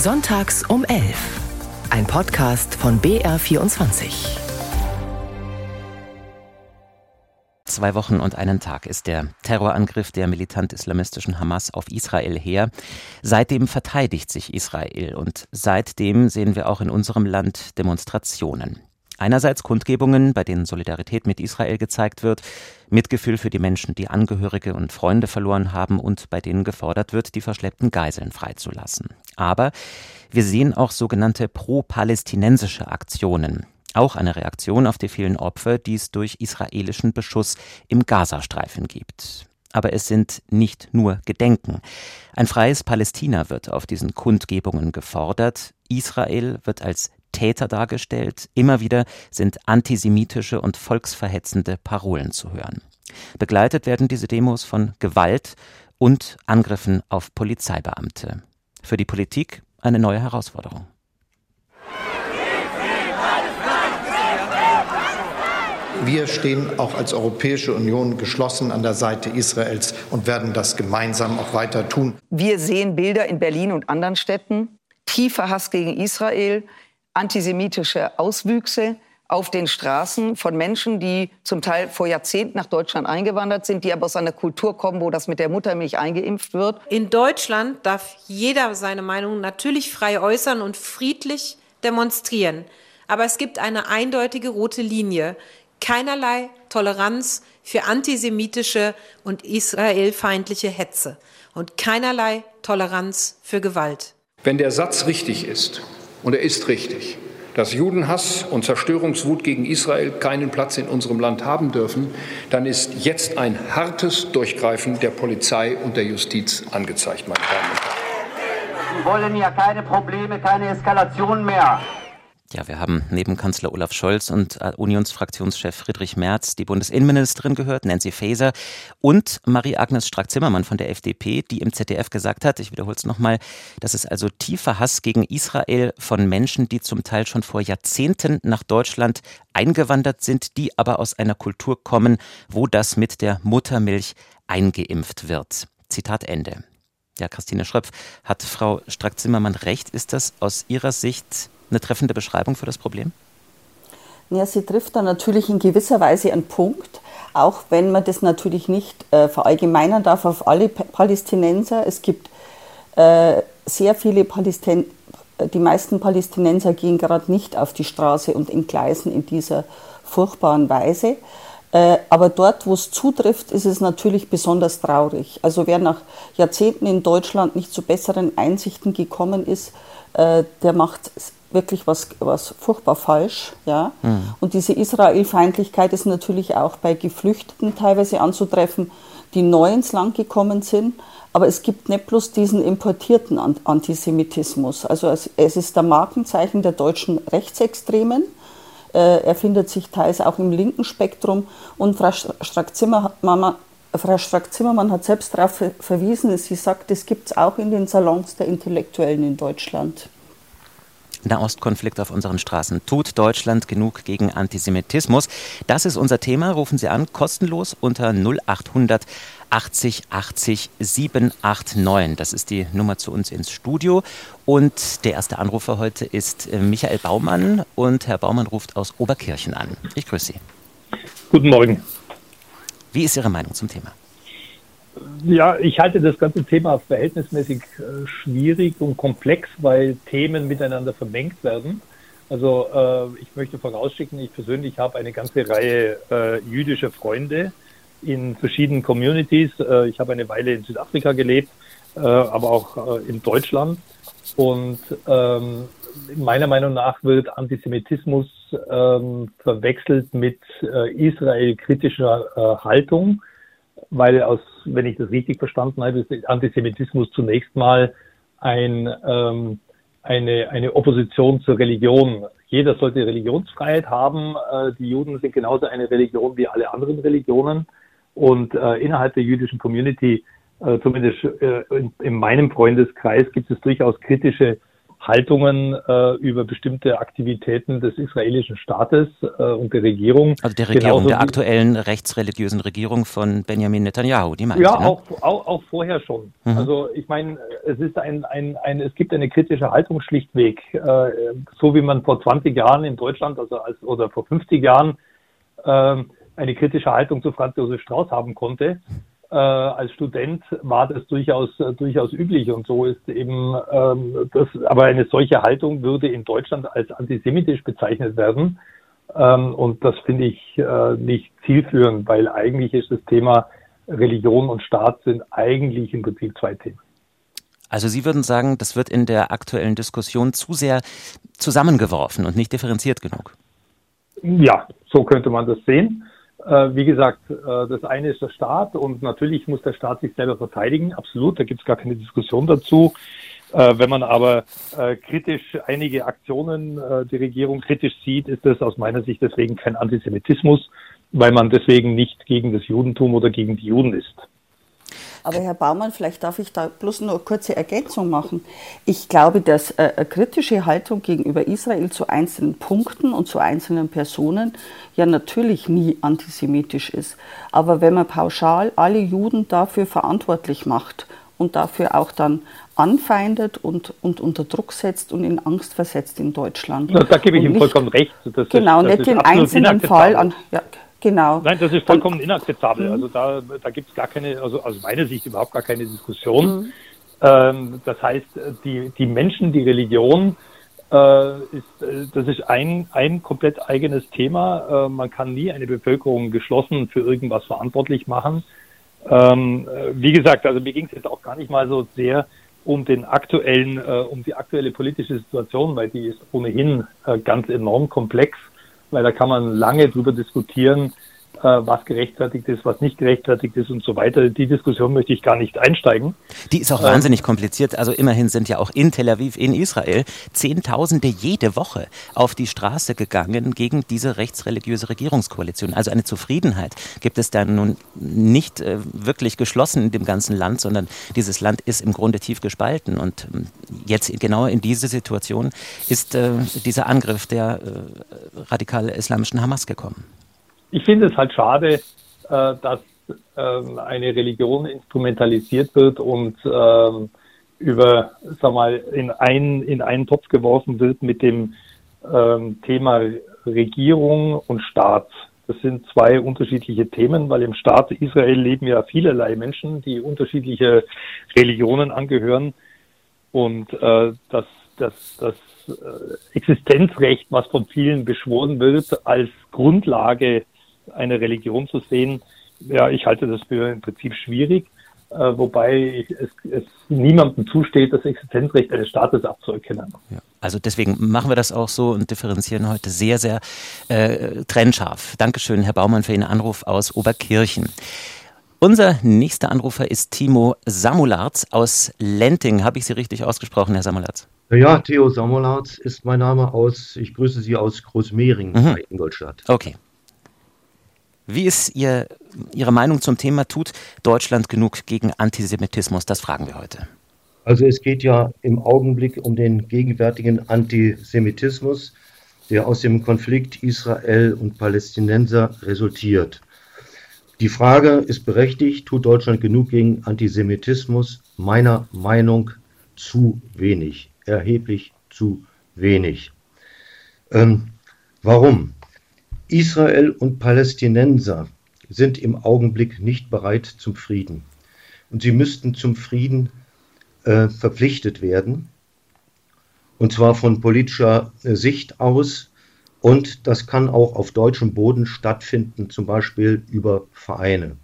Sonntags um 11. Ein Podcast von BR24. Zwei Wochen und einen Tag ist der Terrorangriff der militant-islamistischen Hamas auf Israel her. Seitdem verteidigt sich Israel und seitdem sehen wir auch in unserem Land Demonstrationen. Einerseits Kundgebungen, bei denen Solidarität mit Israel gezeigt wird, Mitgefühl für die Menschen, die Angehörige und Freunde verloren haben und bei denen gefordert wird, die verschleppten Geiseln freizulassen. Aber wir sehen auch sogenannte pro-palästinensische Aktionen. Auch eine Reaktion auf die vielen Opfer, die es durch israelischen Beschuss im Gazastreifen gibt. Aber es sind nicht nur Gedenken. Ein freies Palästina wird auf diesen Kundgebungen gefordert. Israel wird als Täter dargestellt. Immer wieder sind antisemitische und volksverhetzende Parolen zu hören. Begleitet werden diese Demos von Gewalt und Angriffen auf Polizeibeamte. Für die Politik eine neue Herausforderung. Wir stehen auch als Europäische Union geschlossen an der Seite Israels und werden das gemeinsam auch weiter tun. Wir sehen Bilder in Berlin und anderen Städten, tiefer Hass gegen Israel, antisemitische Auswüchse auf den Straßen von Menschen, die zum Teil vor Jahrzehnten nach Deutschland eingewandert sind, die aber aus einer Kultur kommen, wo das mit der Muttermilch eingeimpft wird. In Deutschland darf jeder seine Meinung natürlich frei äußern und friedlich demonstrieren. Aber es gibt eine eindeutige rote Linie. Keinerlei Toleranz für antisemitische und israelfeindliche Hetze und keinerlei Toleranz für Gewalt. Wenn der Satz richtig ist, und er ist richtig, dass Judenhass und Zerstörungswut gegen Israel keinen Platz in unserem Land haben dürfen, dann ist jetzt ein hartes Durchgreifen der Polizei und der Justiz angezeigt, meine Damen und Herren. Sie wollen ja keine Probleme, keine Eskalation mehr. Ja, wir haben neben Kanzler Olaf Scholz und äh, Unionsfraktionschef Friedrich Merz die Bundesinnenministerin gehört, Nancy Faeser, und Marie-Agnes Strack-Zimmermann von der FDP, die im ZDF gesagt hat, ich wiederhole es nochmal, dass es also tiefer Hass gegen Israel von Menschen, die zum Teil schon vor Jahrzehnten nach Deutschland eingewandert sind, die aber aus einer Kultur kommen, wo das mit der Muttermilch eingeimpft wird. Zitat Ende. Ja, Christine Schröpf, hat Frau Strack-Zimmermann recht? Ist das aus Ihrer Sicht eine treffende Beschreibung für das Problem? Ja, sie trifft da natürlich in gewisser Weise einen Punkt, auch wenn man das natürlich nicht äh, verallgemeinern darf auf alle Palästinenser. Es gibt äh, sehr viele Palästinenser, die meisten Palästinenser gehen gerade nicht auf die Straße und entgleisen in dieser furchtbaren Weise. Äh, aber dort, wo es zutrifft, ist es natürlich besonders traurig. Also wer nach Jahrzehnten in Deutschland nicht zu besseren Einsichten gekommen ist, äh, der macht wirklich was, was furchtbar falsch. Ja? Mhm. Und diese Israelfeindlichkeit ist natürlich auch bei Geflüchteten teilweise anzutreffen, die neu ins Land gekommen sind. Aber es gibt nicht bloß diesen importierten Antisemitismus. Also es, es ist der Markenzeichen der deutschen Rechtsextremen. Äh, er findet sich teils auch im linken Spektrum. Und Frau Strack-Zimmermann Frau Strack-Zimmermann hat selbst darauf verwiesen, sie sagt, es gibt es auch in den Salons der Intellektuellen in Deutschland. Nahostkonflikt auf unseren Straßen. Tut Deutschland genug gegen Antisemitismus? Das ist unser Thema. Rufen Sie an, kostenlos unter 0800 80 80 789. Das ist die Nummer zu uns ins Studio. Und der erste Anrufer heute ist äh, Michael Baumann. Und Herr Baumann ruft aus Oberkirchen an. Ich grüße Sie. Guten Morgen. Wie ist Ihre Meinung zum Thema? Ja, ich halte das ganze Thema verhältnismäßig äh, schwierig und komplex, weil Themen miteinander vermengt werden. Also äh, ich möchte vorausschicken, ich persönlich habe eine ganze Reihe äh, jüdischer Freunde in verschiedenen Communities. Äh, ich habe eine Weile in Südafrika gelebt, äh, aber auch äh, in Deutschland. Und ähm, meiner Meinung nach wird Antisemitismus ähm, verwechselt mit israel-kritischer Haltung weil aus, wenn ich das richtig verstanden habe, ist Antisemitismus zunächst mal ein, ähm, eine, eine Opposition zur Religion. Jeder sollte Religionsfreiheit haben. Äh, die Juden sind genauso eine Religion wie alle anderen Religionen. Und äh, innerhalb der jüdischen Community, äh, zumindest äh, in, in, meinem Freundeskreis, gibt es durchaus kritische Haltungen äh, über bestimmte Aktivitäten des israelischen Staates äh, und der Regierung. Also der Regierung, der aktuellen rechtsreligiösen Regierung von Benjamin Netanyahu, die meinst Ja, ne? auch, auch, auch vorher schon. Mhm. Also ich meine, es ist ein, ein, ein, es gibt eine kritische Haltung schlichtweg, äh, so wie man vor 20 Jahren in Deutschland, also als, oder vor 50 Jahren, äh, eine kritische Haltung zu Franz Josef Strauß haben konnte äh, als Student war das durchaus äh, durchaus üblich und so ist eben ähm, das. Aber eine solche Haltung würde in Deutschland als antisemitisch bezeichnet werden ähm, und das finde ich äh, nicht zielführend, weil eigentlich ist das Thema Religion und Staat sind eigentlich im Prinzip zwei Themen. Also Sie würden sagen, das wird in der aktuellen Diskussion zu sehr zusammengeworfen und nicht differenziert genug. Ja, so könnte man das sehen. Äh, wie gesagt, äh, das eine ist der Staat und natürlich muss der Staat sich selber verteidigen, absolut, da gibt es gar keine Diskussion dazu. Äh, wenn man aber kritisch einige Aktionen die Regierung kritisch sieht, ist das aus meiner Sicht deswegen kein Antisemitismus, weil man deswegen nicht gegen das Judentum oder gegen die Juden ist. Aber Herr Baumann, vielleicht darf ich da bloß noch eine kurze Ergänzung machen. Ich glaube, dass äh, eine kritische Haltung gegenüber Israel zu einzelnen Punkten und zu einzelnen Personen ja natürlich nie antisemitisch ist. Aber wenn man pauschal alle Juden dafür verantwortlich macht und dafür auch dann anfeindet und, und unter Druck setzt und in Angst versetzt in Deutschland. Ja, da gebe ich ihm vollkommen recht. Das genau, ist, nicht den einzelnen Fall an. Ja, Genau. Nein, das ist vollkommen und, inakzeptabel. Mhm. Also da, da gibt es gar keine, also aus meiner Sicht überhaupt gar keine Diskussion. Mhm. Ähm, das heißt, die, die Menschen, die Religion, äh, ist, äh, das ist ein, ein komplett eigenes Thema. Äh, man kann nie eine Bevölkerung geschlossen für irgendwas verantwortlich machen. Ähm, äh, wie gesagt, also mir ging es jetzt auch gar nicht mal so sehr um den aktuellen, äh, um die aktuelle politische Situation, weil die ist ohnehin ganz enorm komplex weil da kann man lange drüber diskutieren, was gerechtfertigt ist, was nicht gerechtfertigt ist und so weiter. Die Diskussion möchte ich gar nicht einsteigen. Die ist auch ähm, wahnsinnig kompliziert. Also immerhin sind ja auch in Tel Aviv, in Israel, Zehntausende jede Woche auf die Straße gegangen gegen diese rechtsreligiöse Regierungskoalition. Also eine Zufriedenheit gibt es da nun nicht äh, wirklich geschlossen in dem ganzen Land, sondern dieses Land ist im Grunde tief gespalten. Und ähm, jetzt genau in diese Situation ist äh, dieser Angriff der äh, radikal islamischen Hamas gekommen ich finde es halt schade, äh, dass ähm, eine Religion instrumentalisiert wird und ähm, über, sag mal, in einen, in einen Topf geworfen wird mit dem ähm, Thema Regierung und Staat. Das sind zwei unterschiedliche Themen, weil im Staat Israel leben ja vielerlei Menschen, die unterschiedliche Religionen angehören. Und äh, das, das, das äh, Existenzrecht, was von vielen beschworen wird, als Grundlage eine Religion zu sehen, ja, ich halte das für im Prinzip schwierig, äh, wobei es, es, niemandem zusteht, das Existenzrecht eines Staates abzuerkennen. Ja. Also deswegen machen wir das auch so und differenzieren heute sehr, sehr äh, trennscharf. Dankeschön, Herr Baumann, für Ihren Anruf aus Oberkirchen. Unser nächster Anrufer ist Timo Samularz aus Lenting. Habe ich Sie richtig ausgesprochen, Herr Samularz? Ja, Theo Samularz ist mein Name aus, ich grüße Sie aus Großmehring mhm. Ingolstadt. Okay. Wie ist Ihr, Ihre Meinung zum Thema, tut Deutschland genug gegen Antisemitismus? Das fragen wir heute. Also es geht ja im Augenblick um den gegenwärtigen Antisemitismus, der aus dem Konflikt Israel und Palästinenser resultiert. Die Frage ist berechtigt, tut Deutschland genug gegen Antisemitismus? Meiner Meinung zu wenig, erheblich zu wenig. Ähm, warum? Israel und Palästinenser sind im Augenblick nicht bereit zum Frieden. Und sie müssten zum Frieden äh, verpflichtet werden. Und zwar von politischer äh, Sicht aus. Und das kann auch auf deutschem Boden stattfinden, zum Beispiel über Vereine.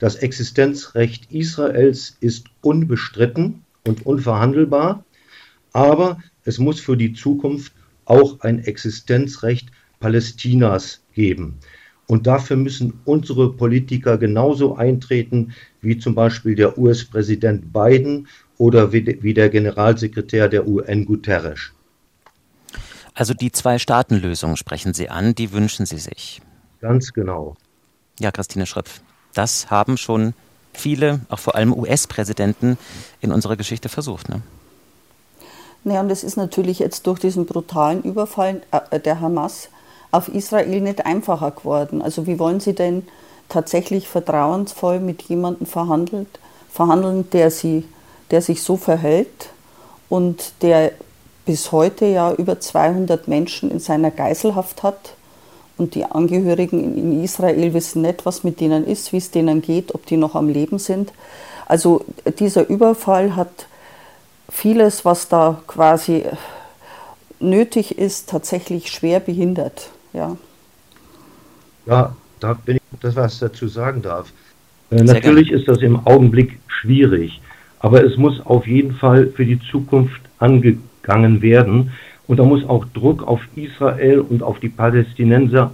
Das Existenzrecht Israels ist unbestritten und unverhandelbar, aber es muss für die Zukunft auch ein Existenzrecht Palästinas geben. Und dafür müssen unsere Politiker genauso eintreten wie zum Beispiel der US-Präsident Biden oder wie der Generalsekretär der UN Guterres. Also die Zwei-Staaten-Lösung sprechen Sie an, die wünschen Sie sich. Ganz genau. Ja, Christine Schröpf, das haben schon viele, auch vor allem US-Präsidenten in unserer Geschichte versucht. Ne? Naja, und es ist natürlich jetzt durch diesen brutalen Überfall äh, der Hamas auf Israel nicht einfacher geworden. Also wie wollen Sie denn tatsächlich vertrauensvoll mit jemandem verhandelt, verhandeln, der, sie, der sich so verhält und der bis heute ja über 200 Menschen in seiner Geiselhaft hat? Und die Angehörigen in Israel wissen nicht, was mit denen ist, wie es denen geht, ob die noch am Leben sind. Also dieser Überfall hat vieles, was da quasi nötig ist, tatsächlich schwer behindert. Ja, ja da bin ich, das was dazu sagen darf. Äh, natürlich ist das im Augenblick schwierig, aber es muss auf jeden Fall für die Zukunft angegangen werden. Und da muss auch Druck auf Israel und auf die Palästinenser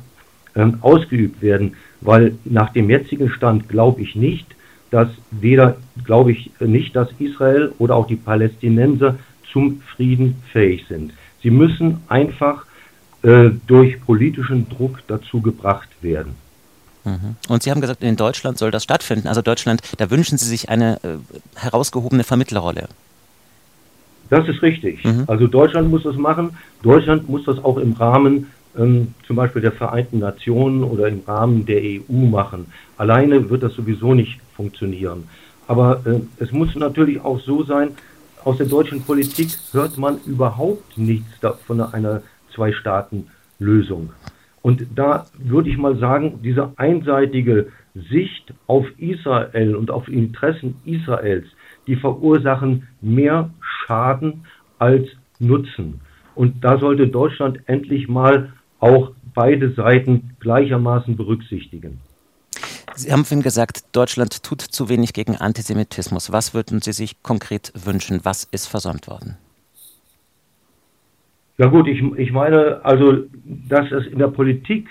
ähm, ausgeübt werden, weil nach dem jetzigen Stand glaube ich nicht, dass weder, glaube ich nicht, dass Israel oder auch die Palästinenser zum Frieden fähig sind. Sie müssen einfach äh, durch politischen Druck dazu gebracht werden. Mhm. Und Sie haben gesagt, in Deutschland soll das stattfinden. Also Deutschland, da wünschen Sie sich eine äh, herausgehobene Vermittlerrolle. Das ist richtig. Mhm. Also Deutschland muss das machen. Deutschland muss das auch im Rahmen ähm, zum Beispiel der Vereinten Nationen oder im Rahmen der EU machen. Alleine wird das sowieso nicht funktionieren. Aber äh, es muss natürlich auch so sein, aus der deutschen Politik hört man überhaupt nichts von einer Zwei-Staaten-Lösung. Und da würde ich mal sagen, diese einseitige Sicht auf Israel und auf Interessen Israels, die verursachen mehr Schaden als Nutzen. Und da sollte Deutschland endlich mal auch beide Seiten gleichermaßen berücksichtigen. Sie haben vorhin gesagt, Deutschland tut zu wenig gegen Antisemitismus. Was würden Sie sich konkret wünschen? Was ist versäumt worden? Ja gut, ich, ich meine, also, dass es in der Politik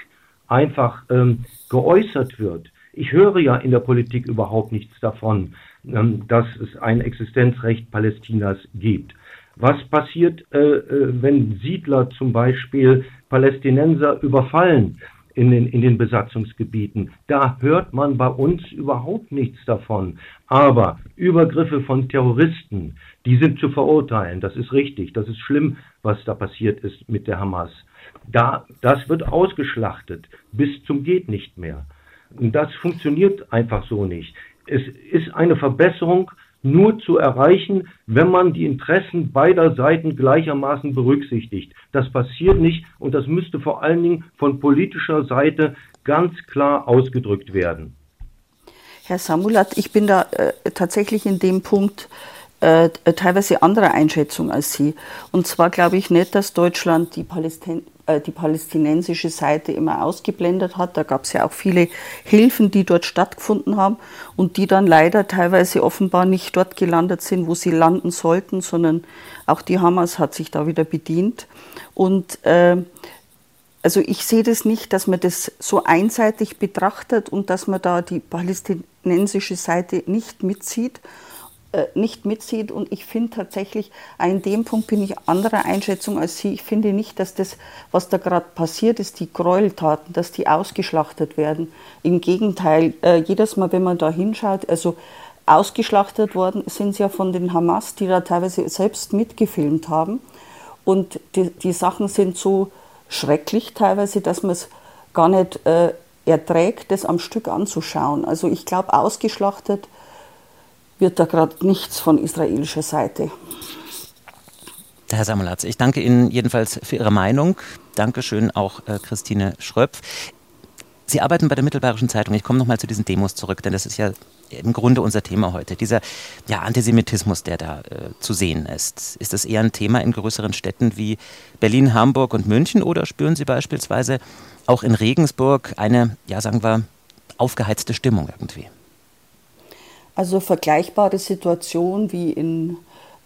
einfach ähm, geäußert wird. Ich höre ja in der Politik überhaupt nichts davon, ähm, dass es ein Existenzrecht Palästinas gibt. Was passiert, äh, äh, wenn Siedler zum Beispiel Palästinenser überfallen in den, in den Besatzungsgebieten? Da hört man bei uns überhaupt nichts davon. Aber Übergriffe von Terroristen, die sind zu verurteilen. Das ist richtig. Das ist schlimm, was da passiert ist mit der Hamas. Da, das wird ausgeschlachtet bis zum geht nicht mehr. Das funktioniert einfach so nicht. Es ist eine Verbesserung nur zu erreichen, wenn man die Interessen beider Seiten gleichermaßen berücksichtigt. Das passiert nicht und das müsste vor allen Dingen von politischer Seite ganz klar ausgedrückt werden. Herr Samulat, ich bin da äh, tatsächlich in dem Punkt äh, teilweise anderer Einschätzung als Sie. Und zwar glaube ich nicht, dass Deutschland die Palästin die palästinensische Seite immer ausgeblendet hat. Da gab es ja auch viele Hilfen, die dort stattgefunden haben und die dann leider teilweise offenbar nicht dort gelandet sind, wo sie landen sollten, sondern auch die Hamas hat sich da wieder bedient. Und äh, also ich sehe das nicht, dass man das so einseitig betrachtet und dass man da die palästinensische Seite nicht mitzieht, äh, nicht mitzieht. Und ich finde tatsächlich, in dem Punkt bin ich anderer Einschätzung als Sie. Ich finde nicht, dass das, was da gerade passiert ist, die Gräueltaten, dass die ausgeschlachtet werden. Im Gegenteil, äh, jedes Mal, wenn man da hinschaut, also ausgeschlachtet worden sind sie ja von den Hamas, die da teilweise selbst mitgefilmt haben. Und die, die Sachen sind so schrecklich teilweise, dass man es gar nicht äh, erträgt, das am Stück anzuschauen. Also ich glaube, ausgeschlachtet wird da gerade nichts von israelischer Seite. Herr Samulatz, ich danke Ihnen jedenfalls für Ihre Meinung. Dankeschön auch äh, Christine Schröpf. Sie arbeiten bei der Mittelbayerischen Zeitung. Ich komme nochmal zu diesen Demos zurück, denn das ist ja im Grunde unser Thema heute. Dieser ja, Antisemitismus, der da äh, zu sehen ist. Ist das eher ein Thema in größeren Städten wie Berlin, Hamburg und München oder spüren Sie beispielsweise auch in Regensburg eine, ja sagen wir, aufgeheizte Stimmung irgendwie? Also vergleichbare Situationen wie in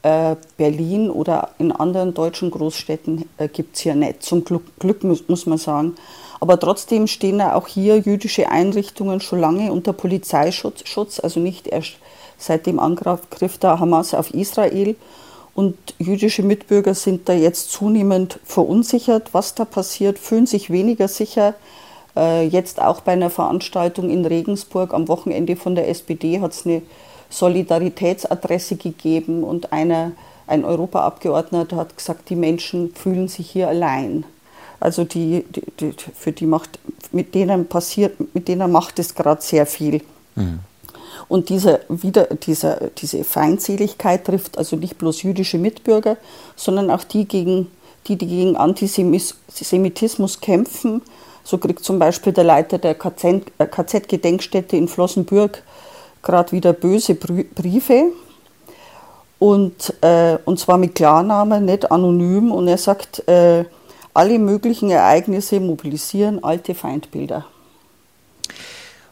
äh, Berlin oder in anderen deutschen Großstädten äh, gibt es hier nicht. Zum Glück, muss, man sagen. Aber trotzdem stehen auch hier jüdische Einrichtungen schon lange unter Polizeischutz, Schutz, also nicht erst seit dem Angriff der Hamas auf Israel. Und jüdische Mitbürger sind da jetzt zunehmend verunsichert, was da passiert, fühlen sich weniger sicher äh, jetzt auch bei einer Veranstaltung in Regensburg am Wochenende von der SPD hat es eine Solidaritätsadresse gegeben und einer, ein Europaabgeordneter hat gesagt, die Menschen fühlen sich hier allein. Also die, die, die für die macht, mit denen passiert, mit denen macht es gerade sehr viel. Mhm. Und diese, wieder, diese, diese Feindseligkeit trifft also nicht bloß jüdische Mitbürger, sondern auch die, gegen, die, die gegen Antisemitismus kämpfen. So kriegt zum Beispiel der Leiter der KZ-Gedenkstätte in Flossenbürg gerade wieder böse Briefe. Und, äh, und zwar mit Klarnamen, nicht anonym. Und er sagt, äh, alle möglichen Ereignisse mobilisieren alte Feindbilder.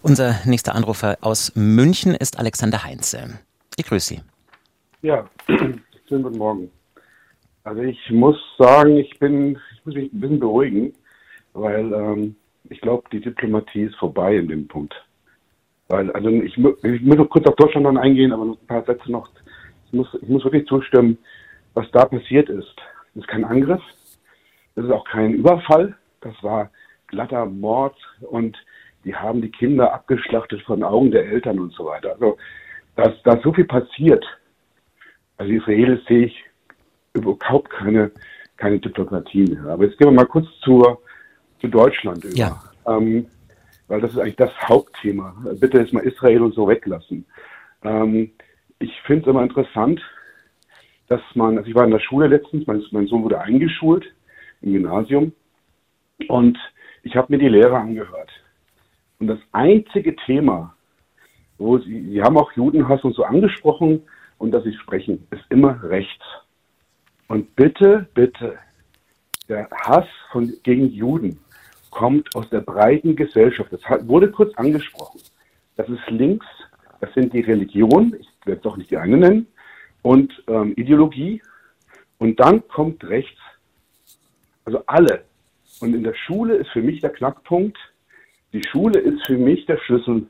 Unser nächster Anrufer aus München ist Alexander Heinze. Ich grüße Sie. Ja, schönen guten Morgen. Also ich muss sagen, ich bin, ich muss mich ein bisschen beruhigen, weil ähm, ich glaube, die Diplomatie ist vorbei in dem Punkt. Weil, also ich, ich muss noch kurz auf Deutschland dann eingehen, aber noch ein paar Sätze noch. Ich muss, ich muss wirklich zustimmen, was da passiert ist. Das ist kein Angriff, das ist auch kein Überfall, das war glatter Mord und die haben die Kinder abgeschlachtet von Augen der Eltern und so weiter. Also, dass da so viel passiert. Also Israelis sehe ich überhaupt keine, keine Diplomatie mehr. Aber jetzt gehen wir mal kurz zur, zu Deutschland über. Ja. Ähm, weil das ist eigentlich das Hauptthema. Bitte jetzt mal Israel und so weglassen. Ähm, ich finde es immer interessant, dass man, also ich war in der Schule letztens, mein, mein Sohn wurde eingeschult im Gymnasium und ich habe mir die Lehrer angehört. Und das einzige Thema, wo sie, sie haben auch Judenhass und so angesprochen und dass sie sprechen, ist immer rechts. Und bitte, bitte, der Hass von, gegen Juden kommt aus der breiten Gesellschaft. Das wurde kurz angesprochen. Das ist links, das sind die Religionen, ich werde es doch nicht die eine nennen, und ähm, Ideologie. Und dann kommt rechts, also alle. Und in der Schule ist für mich der Knackpunkt, die Schule ist für mich der Schlüssel,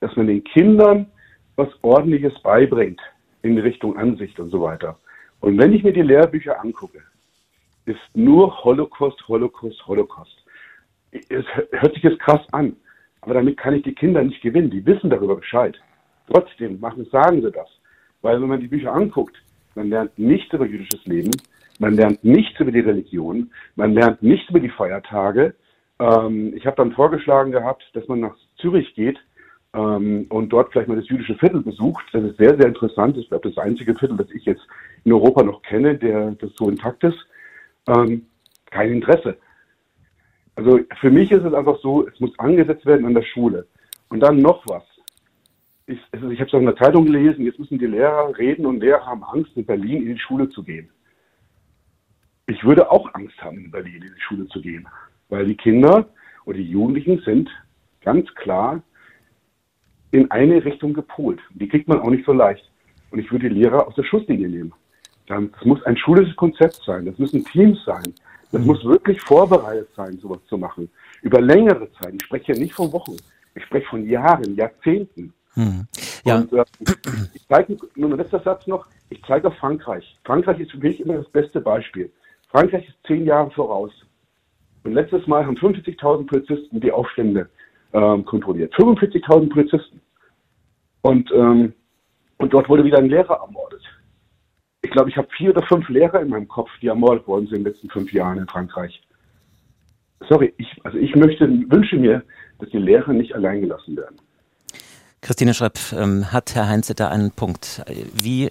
dass man den Kindern was Ordentliches beibringt in Richtung Ansicht und so weiter. Und wenn ich mir die Lehrbücher angucke, ist nur Holocaust, Holocaust, Holocaust. Es hört sich jetzt krass an, aber damit kann ich die Kinder nicht gewinnen. Die wissen darüber Bescheid. Trotzdem machen, sagen sie das. Weil wenn man die Bücher anguckt, man lernt nichts über jüdisches Leben, man lernt nichts über die Religion, man lernt nichts über die Feiertage, ähm, ich habe dann vorgeschlagen gehabt, dass man nach Zürich geht ähm, und dort vielleicht mal das jüdische Viertel besucht. Das ist sehr, sehr interessant. Ich glaube, das einzige Viertel, das ich jetzt in Europa noch kenne, der das so intakt ist. Ähm, kein Interesse. Also für mich ist es einfach so, es muss angesetzt werden an der Schule. Und dann noch was. Ich, also ich habe es in der Zeitung gelesen, jetzt müssen die Lehrer reden und Lehrer haben Angst, in Berlin in die Schule zu gehen. Ich würde auch Angst haben, in Berlin in die Schule zu gehen. Weil die Kinder oder die Jugendlichen sind ganz klar in eine Richtung gepolt. Die kriegt man auch nicht so leicht. Und ich würde die Lehrer aus der Schusslinie nehmen. Das muss ein schulisches Konzept sein. Das müssen Teams sein. Das mhm. muss wirklich vorbereitet sein, sowas zu machen. Über längere Zeit. Ich spreche ja nicht von Wochen. Ich spreche von Jahren, Jahrzehnten. Mhm. Ja. Und, äh, ich zeige, nur ein letzter Satz noch. Ich zeige auf Frankreich. Frankreich ist für mich immer das beste Beispiel. Frankreich ist zehn Jahre voraus. Und letztes Mal haben 45.000 Polizisten die Aufstände ähm, kontrolliert. 45.000 Polizisten. Und, ähm, und dort wurde wieder ein Lehrer ermordet. Glaube, ich habe vier oder fünf Lehrer in meinem Kopf, die ermordet worden sind in den letzten fünf Jahren in Frankreich. Sorry, ich, also ich möchte, wünsche mir, dass die Lehrer nicht allein gelassen werden. Christine Schröpp, ähm, hat Herr Heinze da einen Punkt? Wie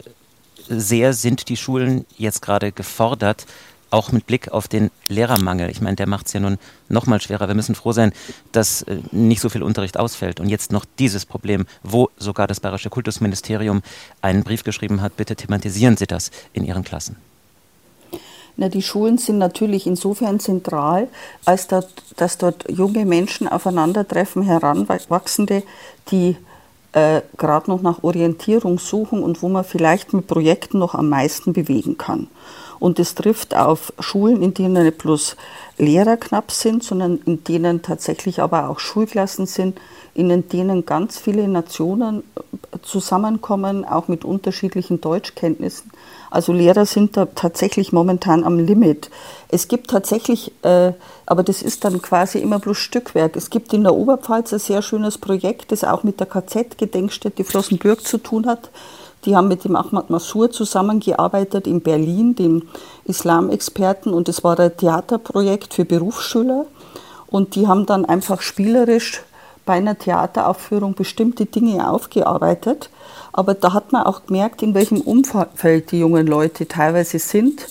sehr sind die Schulen jetzt gerade gefordert, auch mit Blick auf den Lehrermangel. Ich meine, der macht es ja nun noch mal schwerer. Wir müssen froh sein, dass äh, nicht so viel Unterricht ausfällt. Und jetzt noch dieses Problem, wo sogar das Bayerische Kultusministerium einen Brief geschrieben hat, bitte thematisieren Sie das in Ihren Klassen. Na, die Schulen sind natürlich insofern zentral, als dort, dass dort junge Menschen aufeinandertreffen, Heranwachsende, die äh, gerade noch nach Orientierung suchen und wo man vielleicht mit Projekten noch am meisten bewegen kann. Und es trifft auf Schulen, in denen nicht bloß Lehrer knapp sind, sondern in denen tatsächlich aber auch Schulklassen sind, in denen ganz viele Nationen zusammenkommen, auch mit unterschiedlichen Deutschkenntnissen. Also Lehrer sind da tatsächlich momentan am Limit. Es gibt tatsächlich, äh, aber das ist dann quasi immer bloß Stückwerk. Es gibt in der Oberpfalz ein sehr schönes Projekt, das auch mit der KZ-Gedenkstätte Flossenbürg zu tun hat Die haben mit dem Ahmad Massour zusammengearbeitet in Berlin, dem Islamexperten, und es war ein Theaterprojekt für Berufsschüler. Und die haben dann einfach spielerisch bei einer Theateraufführung bestimmte Dinge aufgearbeitet. Aber da hat man auch gemerkt, in welchem Umfeld die jungen Leute teilweise sind.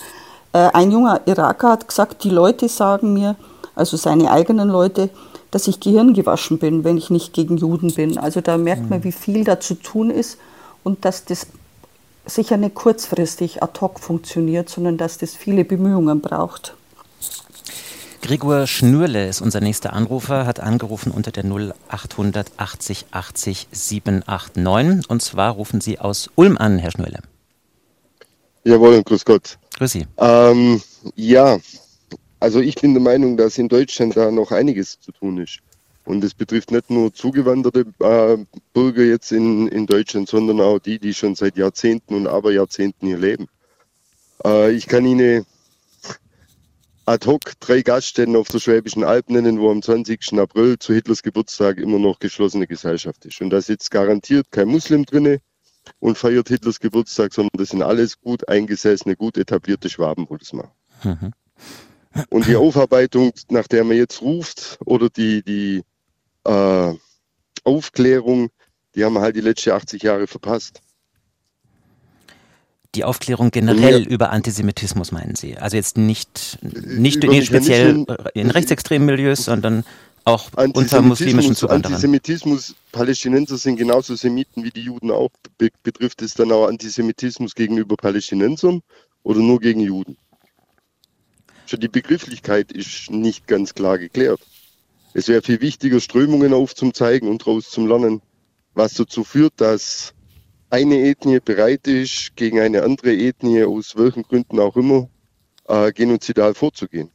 Äh, ein junger Iraker hat gesagt, die Leute sagen mir, also seine eigenen Leute, dass ich gehirngewaschen bin, wenn ich nicht gegen Juden bin. Also da merkt man, mhm. wie viel da zu tun ist und dass das sicher nicht kurzfristig ad hoc funktioniert, sondern dass das viele Bemühungen braucht. Gregor Schnürle ist unser nächster Anrufer, hat angerufen unter der 0800 80 80 789. Und zwar rufen Sie aus Ulm an, Herr Schnürle. Jawohl, grüß Gott. Grüß Sie. Ähm, ja, also ich bin der Meinung, dass in Deutschland da noch einiges zu tun ist. Und es betrifft nicht nur zugewanderte äh, Bürger jetzt in, in Deutschland, sondern auch die, die schon seit Jahrzehnten und Aberjahrzehnten hier leben. Äh, ich kann Ihnen ad hoc drei Gaststätten auf der Schwäbischen Alb nennen, wo am 20. April zu Hitlers Geburtstag immer noch geschlossene Gesellschaft ist. Und da sitzt garantiert kein Muslim drinne und feiert Hitlers Geburtstag, sondern das sind alles gut eingesessene, gut etablierte Schwaben, wo das machen. Mhm. Und die Aufarbeitung, nach der man jetzt ruft, oder die, die äh, Aufklärung, die haben halt die letzten 80 Jahre verpasst die Aufklärung generell ja. über Antisemitismus, meinen Sie? Also jetzt nicht, nicht in speziell in rechtsextremen Milieus, sondern auch unter muslimischen Zuwanderern. Antisemitismus, Palästinenser sind genauso Semiten wie die Juden auch. betrifft es dann auch Antisemitismus gegenüber Palästinensern oder nur gegen Juden? Schon die Begrifflichkeit ist nicht ganz klar geklärt. Es wäre viel wichtiger, Strömungen aufzuzeigen und daraus zu lernen, was dazu führt, dass eine Ethnie bereit ist, gegen eine andere Ethnie, aus welchen Gründen auch immer, äh, genozidal vorzugehen.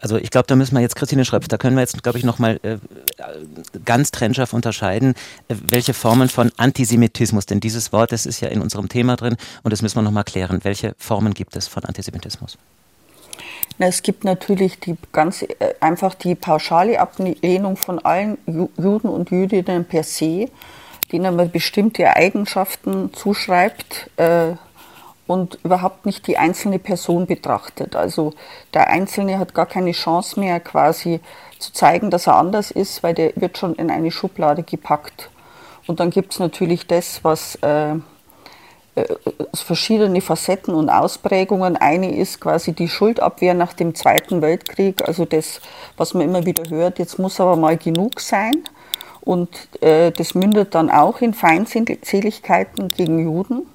Also ich glaube, da müssen wir jetzt, Christine Schröpf, da können wir jetzt, glaube ich, nochmal äh, ganz trennscharf unterscheiden, äh, welche Formen von Antisemitismus, denn dieses Wort, das ist ja in unserem Thema drin und das müssen wir nochmal klären. Welche Formen gibt es von Antisemitismus? Es gibt natürlich die ganz äh, einfach die pauschale Ablehnung von allen Juden und Jüdinnen per se denen man bestimmte Eigenschaften zuschreibt äh, und überhaupt nicht die einzelne Person betrachtet. Also der Einzelne hat gar keine Chance mehr quasi zu zeigen, dass er anders ist, weil der wird schon in eine Schublade gepackt. Und dann gibt es natürlich das, was äh, verschiedene Facetten und Ausprägungen. Eine ist quasi die Schuldabwehr nach dem Zweiten Weltkrieg, also das, was man immer wieder hört, jetzt muss aber mal genug sein. Und äh, das mündet dann auch in Feindseligkeiten gegen Juden.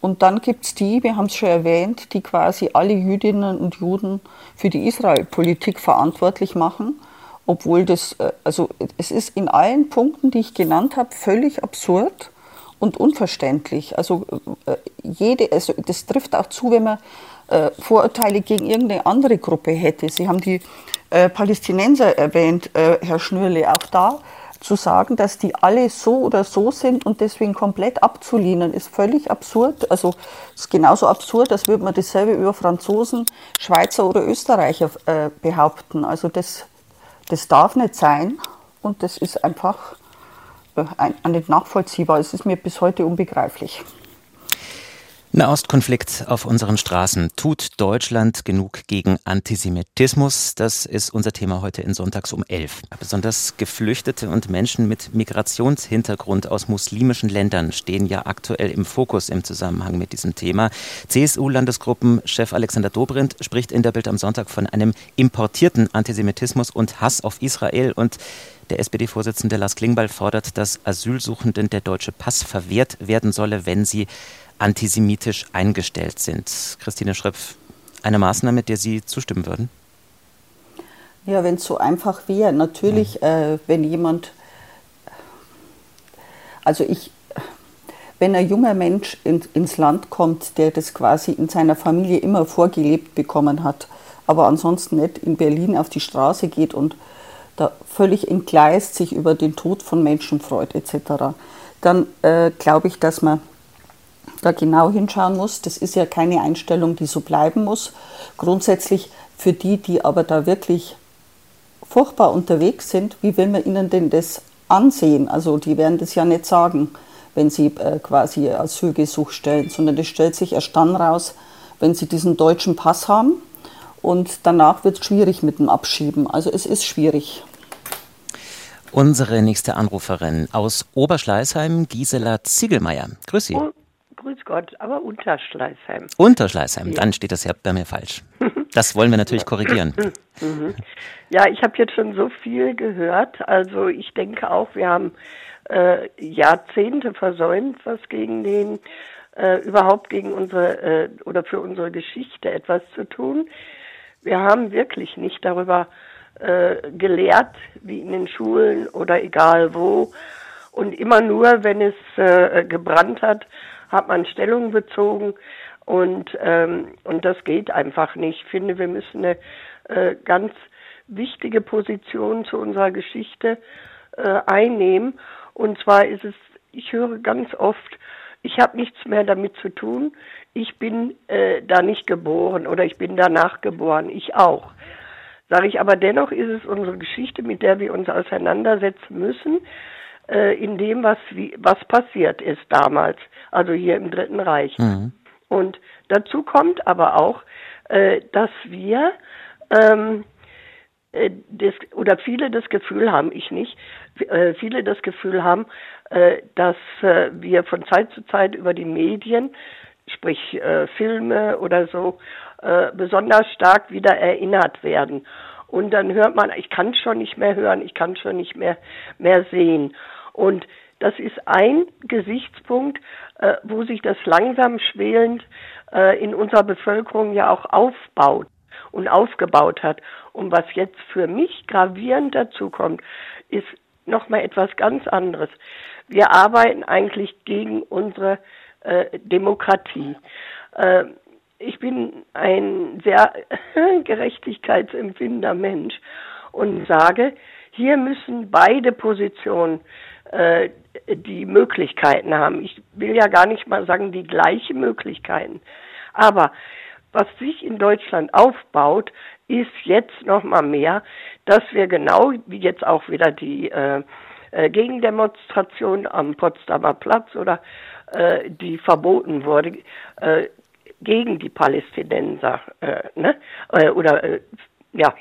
Und dann gibt es die, wir haben es schon erwähnt, die quasi alle Jüdinnen und Juden für die Israel-Politik verantwortlich machen, obwohl das, äh, also es ist in allen Punkten, die ich genannt habe, völlig absurd und unverständlich. Also äh, jede, also das trifft auch zu, wenn man äh, Vorurteile gegen irgendeine andere Gruppe hätte. Sie haben die äh, Palästinenser erwähnt, äh, Herr Schnürle, auch da zu sagen, dass die alle so oder so sind und deswegen komplett abzulehnen, ist völlig absurd. Also ist genauso absurd, als würde man dasselbe über Franzosen, Schweizer oder Österreicher äh, behaupten. Also das, das darf nicht sein und das ist einfach äh, nicht nachvollziehbar. Es ist mir bis heute unbegreiflich. Nahostkonflikt auf unseren Straßen. Tut Deutschland genug gegen Antisemitismus? Das ist unser Thema heute in Sonntags um 11. Besonders Geflüchtete und Menschen mit Migrationshintergrund aus muslimischen Ländern stehen ja aktuell im Fokus im Zusammenhang mit diesem Thema. CSU-Landesgruppenchef Alexander Dobrindt spricht in der Bild am Sonntag von einem importierten Antisemitismus und Hass auf Israel und der SPD-Vorsitzende Lars Klingbeil fordert, dass Asylsuchenden der deutsche Pass verwehrt werden solle, wenn sie antisemitisch eingestellt sind. Christine Schröpf, eine Maßnahme, der Sie zustimmen würden? Ja, wenn es so einfach wäre. Natürlich, äh, wenn jemand, also ich, wenn ein junger Mensch in, ins Land kommt, der das quasi in seiner Familie immer vorgelebt bekommen hat, aber ansonsten nicht in Berlin auf die Straße geht und da völlig entgleist sich über den Tod von Menschen freut etc., dann äh, glaube ich, dass man da genau hinschauen muss. Das ist ja keine Einstellung, die so bleiben muss. Grundsätzlich für die, die aber da wirklich furchtbar unterwegs sind, wie will man ihnen denn das ansehen? Also die werden das ja nicht sagen, wenn sie äh, quasi Asylgesuch stellen, sondern das stellt sich erst dann raus, wenn sie diesen deutschen Pass haben. Und danach wird es schwierig mit dem Abschieben. Also es ist schwierig. Unsere nächste Anruferin aus Oberschleißheim, Gisela Ziegelmeier. Grüß Sie. Grüß Gott, aber Unterschleißheim. Unterschleißheim, ja. dann steht das ja bei mir falsch. Das wollen wir natürlich korrigieren. Mhm. Ja, ich habe jetzt schon so viel gehört. Also ich denke auch, wir haben äh, Jahrzehnte versäumt, was gegen den äh, überhaupt gegen unsere äh, oder für unsere Geschichte etwas zu tun. Wir haben wirklich nicht darüber äh, gelehrt, wie in den Schulen oder egal wo. Und immer nur, wenn es äh, gebrannt hat, hat man Stellung bezogen. Und, ähm, und das geht einfach nicht. Ich finde, wir müssen eine äh, ganz wichtige Position zu unserer Geschichte äh, einnehmen. Und zwar ist es, ich höre ganz oft, ich habe nichts mehr damit zu tun. Ich bin äh, da nicht geboren oder ich bin danach geboren. Ich auch. Sage ich aber dennoch ist es unsere Geschichte, mit der wir uns auseinandersetzen müssen, äh, in dem, was, wie, was passiert ist damals, also hier im Dritten Reich. Mhm. Und dazu kommt aber auch, äh, dass wir ähm, äh, das, oder viele das Gefühl haben, ich nicht, äh, viele das Gefühl haben, äh, dass wir von Zeit zu Zeit über die Medien, sprich Filme oder so, besonders stark wieder erinnert werden. Und dann hört man, ich kann schon nicht mehr hören, ich kann schon nicht mehr, mehr sehen. Und das ist ein Gesichtspunkt, äh, wo sich das langsam schwelend äh, in unserer Bevölkerung ja auch aufbaut und aufgebaut hat. Und was jetzt für mich gravierend dazu kommt, ist nochmal etwas ganz anderes. Wir arbeiten eigentlich gegen unsere äh, Demokratie. Ich bin ein sehr gerechtigkeitsempfindender Mensch und sage, hier müssen beide Positionen äh, die Möglichkeiten haben. Ich will ja gar nicht mal sagen, die gleichen Möglichkeiten. Aber was sich in Deutschland aufbaut, ist jetzt noch mal mehr, dass wir genau wie jetzt auch wieder die äh, äh, Gegendemonstration am Potsdamer Platz oder äh, die verboten wurde äh, gegen die Palästinenser, äh, ne? Äh, oder äh, ja,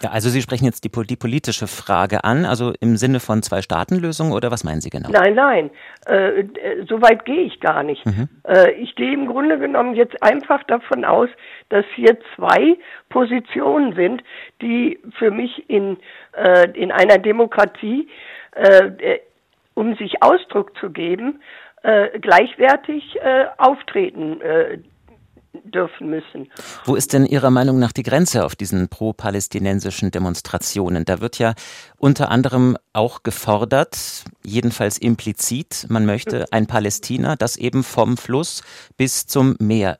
ja, also Sie sprechen jetzt die, die, politische Frage an, also im Sinne von Zwei-Staaten-Lösung oder was meinen Sie genau? Nein, nein, äh, äh so weit gehe ich gar nicht. Mhm. Äh, ich gehe im Grunde genommen jetzt einfach davon aus, dass hier zwei Positionen sind, die für mich in, äh, in einer Demokratie, äh, äh, um sich Ausdruck zu geben, gleichwertig auftreten dürfen müssen. Wo ist denn Ihrer Meinung nach die Grenze auf diesen pro-palästinensischen Demonstrationen? Da wird ja unter anderem auch gefordert, jedenfalls implizit, man möchte ein Palästina, das eben vom Fluss bis zum Meer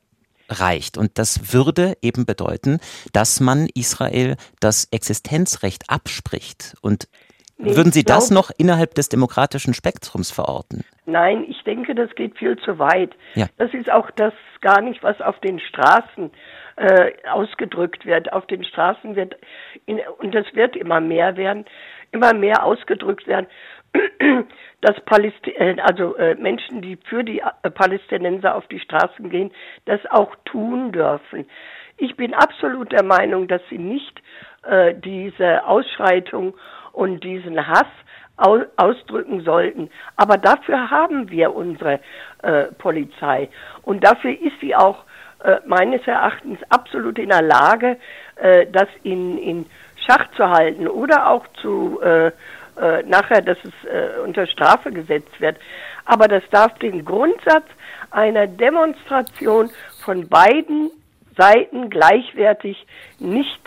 reicht. Und das würde eben bedeuten, dass man Israel das Existenzrecht abspricht. Und Nee, Würden Sie das noch innerhalb des demokratischen Spektrums verorten? Nein, ich denke, das geht viel zu weit. Ja. Das ist auch das gar nicht, was auf den Straßen äh, ausgedrückt wird. Auf den Straßen wird, in, und das wird immer mehr werden, immer mehr ausgedrückt werden, dass Palästi äh, also äh, Menschen, die für die äh, Palästinenser auf die Straßen gehen, das auch tun dürfen. Ich bin absolut der Meinung, dass sie nicht äh, diese Ausschreitung und diesen Hass aus, ausdrücken sollten. Aber dafür haben wir unsere äh, Polizei und dafür ist sie auch äh, meines Erachtens absolut in der Lage, äh, das in, in Schach zu halten oder auch zu äh, äh, nachher, dass es äh, unter Strafe gesetzt wird. Aber das darf den Grundsatz einer Demonstration von beiden Seiten gleichwertig nicht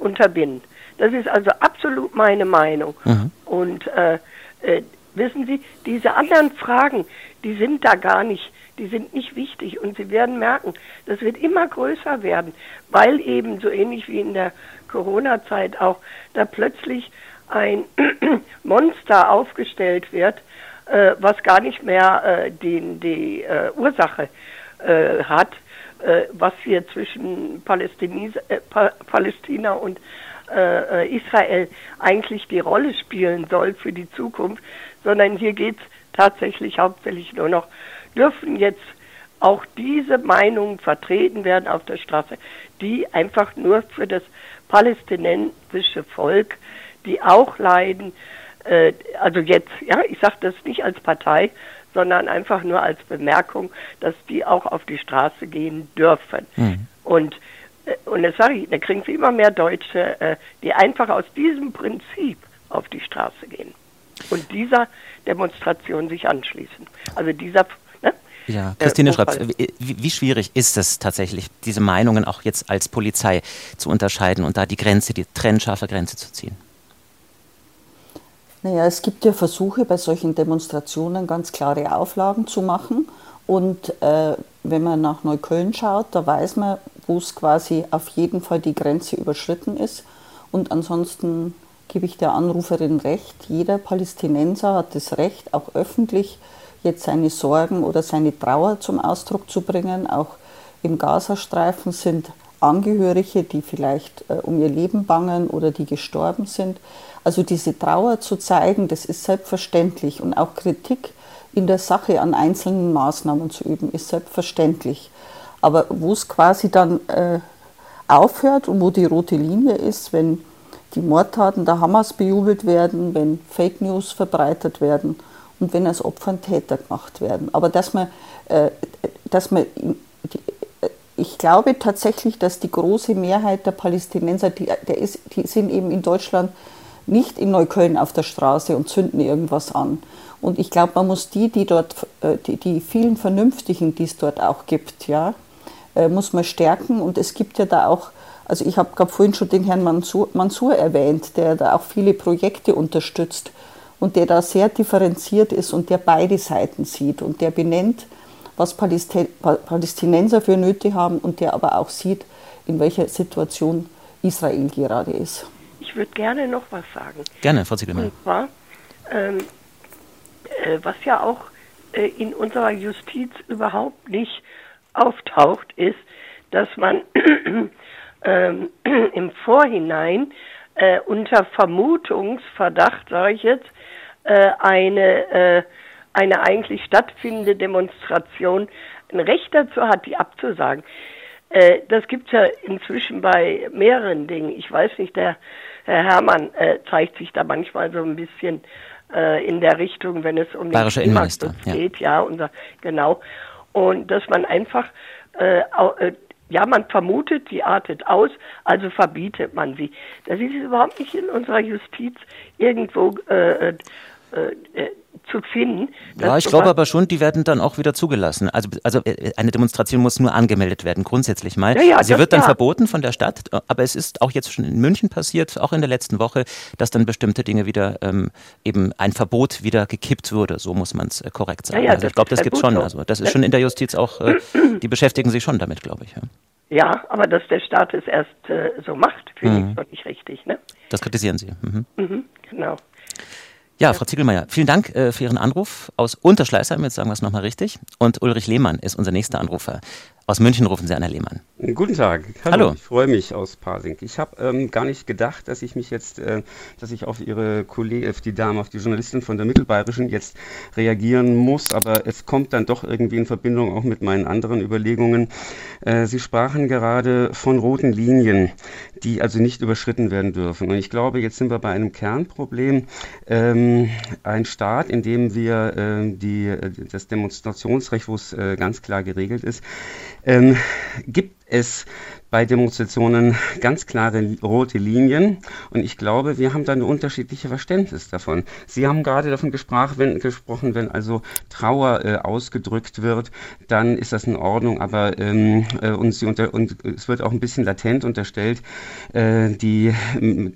unterbinden. Das ist also absolut meine Meinung. Mhm. Und äh, äh, wissen Sie, diese anderen Fragen, die sind da gar nicht, die sind nicht wichtig. Und Sie werden merken, das wird immer größer werden, weil eben so ähnlich wie in der Corona-Zeit auch da plötzlich ein Monster aufgestellt wird, äh, was gar nicht mehr äh, den, die äh, Ursache äh, hat, äh, was hier zwischen äh, pa Palästina und äh, äh, Israel eigentlich die Rolle spielen soll für die Zukunft, sondern hier geht es tatsächlich hauptsächlich nur noch, dürfen jetzt auch diese Meinungen vertreten werden auf der Straße, die einfach nur für das palästinensische Volk, die auch leiden, äh, also jetzt, ja, ich sage das nicht als Partei, sondern einfach nur als Bemerkung, dass die auch auf die Straße gehen dürfen. Mhm. Und und das sage ich, da kriegen sie immer mehr Deutsche, äh, die einfach aus diesem Prinzip auf die Straße gehen und dieser Demonstration sich anschließen. Also dieser ne? ja, Christine Schrapp, wie, wie, schwierig ist es tatsächlich, diese Meinungen auch jetzt als Polizei zu unterscheiden und da die Grenze, die trennscharfe Grenze zu ziehen? Naja, es gibt ja Versuche bei solchen Demonstrationen ganz klare Auflagen zu machen. Und äh, wenn man nach Neukölln schaut, da weiß man, wo es quasi auf jeden Fall die Grenze überschritten ist. Und ansonsten gebe ich der Anruferin recht, jeder Palästinenser hat das Recht, auch öffentlich jetzt seine Sorgen oder seine Trauer zum Ausdruck zu bringen. Auch im Gazastreifen sind Angehörige, die vielleicht äh, um ihr Leben bangen oder die gestorben sind. Also diese Trauer zu zeigen, das ist selbstverständlich und auch Kritik in der Sache an einzelnen Maßnahmen zu üben, ist selbstverständlich. Aber wo es quasi dann äh, aufhört und wo die rote Linie ist, wenn die Mordtaten der Hamas bejubelt werden, wenn Fake News verbreitet werden und wenn als Opfer ein Täter gemacht werden. Aber dass man, äh, dass man die, ich glaube tatsächlich, dass die große Mehrheit der Palästinenser, die, der ist, die sind eben in Deutschland nicht in Neukölln auf der Straße und zünden irgendwas an. Und ich glaube, man muss die, die dort, äh, die, die vielen Vernünftigen, die es dort auch gibt, ja, äh, muss man stärken. Und es gibt ja da auch, also ich habe gerade vorhin schon den Herrn Mansur, Mansur erwähnt, der da auch viele Projekte unterstützt und der da sehr differenziert ist und der beide Seiten sieht und der benennt, was Palästinenser für Nöte haben und der aber auch sieht, in welcher Situation Israel gerade ist. Ich würde gerne noch was sagen. Gerne, Frau Ziegelmann. Und zwar, ähm, äh, was ja auch äh, in unserer Justiz überhaupt nicht auftaucht, ist, dass man ähm, im Vorhinein äh, unter Vermutungsverdacht, sage ich jetzt, äh, eine, äh, eine eigentlich stattfindende Demonstration ein Recht dazu hat, die abzusagen. Äh, das gibt es ja inzwischen bei mehreren Dingen. Ich weiß nicht, der Herr Herrmann äh, zeigt sich da manchmal so ein bisschen äh, in der Richtung, wenn es um den Innenminister geht, ja, unser, genau. Und dass man einfach äh, äh, ja, man vermutet, die artet aus, also verbietet man sie. Das ist überhaupt nicht in unserer Justiz irgendwo äh, äh, äh zu finden. Ja, ich glaube aber schon, die werden dann auch wieder zugelassen. Also, also äh, eine Demonstration muss nur angemeldet werden, grundsätzlich mal. Ja, ja, Sie das, wird dann ja. verboten von der Stadt, aber es ist auch jetzt schon in München passiert, auch in der letzten Woche, dass dann bestimmte Dinge wieder ähm, eben ein Verbot wieder gekippt wurde. So muss man es korrekt sagen. also ich glaube, das gibt es schon. Also das ist schon in der Justiz auch, äh, die beschäftigen sich schon damit, glaube ich. Ja. Aber dass der Staat es erst äh, so macht, finde mhm. ich doch nicht richtig. Ne? Das kritisieren Sie. Mhm. Mhm, genau. Ja, Frau Ziegelmeier, vielen Dank äh, für Ihren Anruf aus Unterschleißheim, jetzt sagen wir es nochmal richtig. Und Ulrich Lehmann ist unser nächster Anrufer. Aus München rufen Sie Anna Lehmann. Guten Tag. Hallo. Hallo. Ich freue mich aus Pasing. Ich habe ähm, gar nicht gedacht, dass ich mich jetzt, äh, dass ich auf Ihre Kollegin, auf die Dame, auf die Journalistin von der Mittelbayerischen jetzt reagieren muss, aber es kommt dann doch irgendwie in Verbindung auch mit meinen anderen Überlegungen. Äh, Sie sprachen gerade von roten Linien, die also nicht überschritten werden dürfen. Und ich glaube, jetzt sind wir bei einem Kernproblem. Ähm, ein Staat, in dem wir äh, die, das Demonstrationsrecht, wo es äh, ganz klar geregelt ist, ähm, gibt es bei Demonstrationen ganz klare rote Linien und ich glaube, wir haben da eine unterschiedliche Verständnis davon. Sie haben gerade davon wenn, gesprochen, wenn also Trauer äh, ausgedrückt wird, dann ist das in Ordnung, aber ähm, äh, und, unter, und es wird auch ein bisschen latent unterstellt, äh, die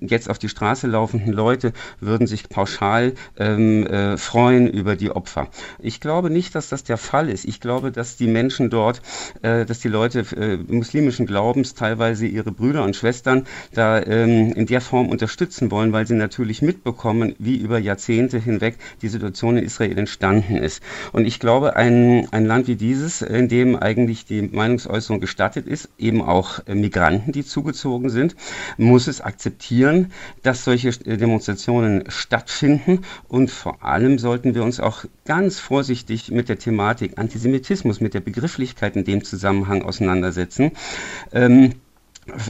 jetzt auf die Straße laufenden Leute würden sich pauschal ähm, äh, freuen über die Opfer. Ich glaube nicht, dass das der Fall ist. Ich glaube, dass die Menschen dort, äh, dass die Leute äh, muslimischen Glauben Glaubens teilweise ihre Brüder und Schwestern da ähm, in der Form unterstützen wollen, weil sie natürlich mitbekommen, wie über Jahrzehnte hinweg die Situation in Israel entstanden ist. Und ich glaube, ein, ein Land wie dieses, in dem eigentlich die Meinungsäußerung gestattet ist, eben auch äh, Migranten, die zugezogen sind, muss es akzeptieren, dass solche äh, Demonstrationen stattfinden. Und vor allem sollten wir uns auch ganz vorsichtig mit der Thematik Antisemitismus, mit der Begrifflichkeit in dem Zusammenhang auseinandersetzen. Ähm,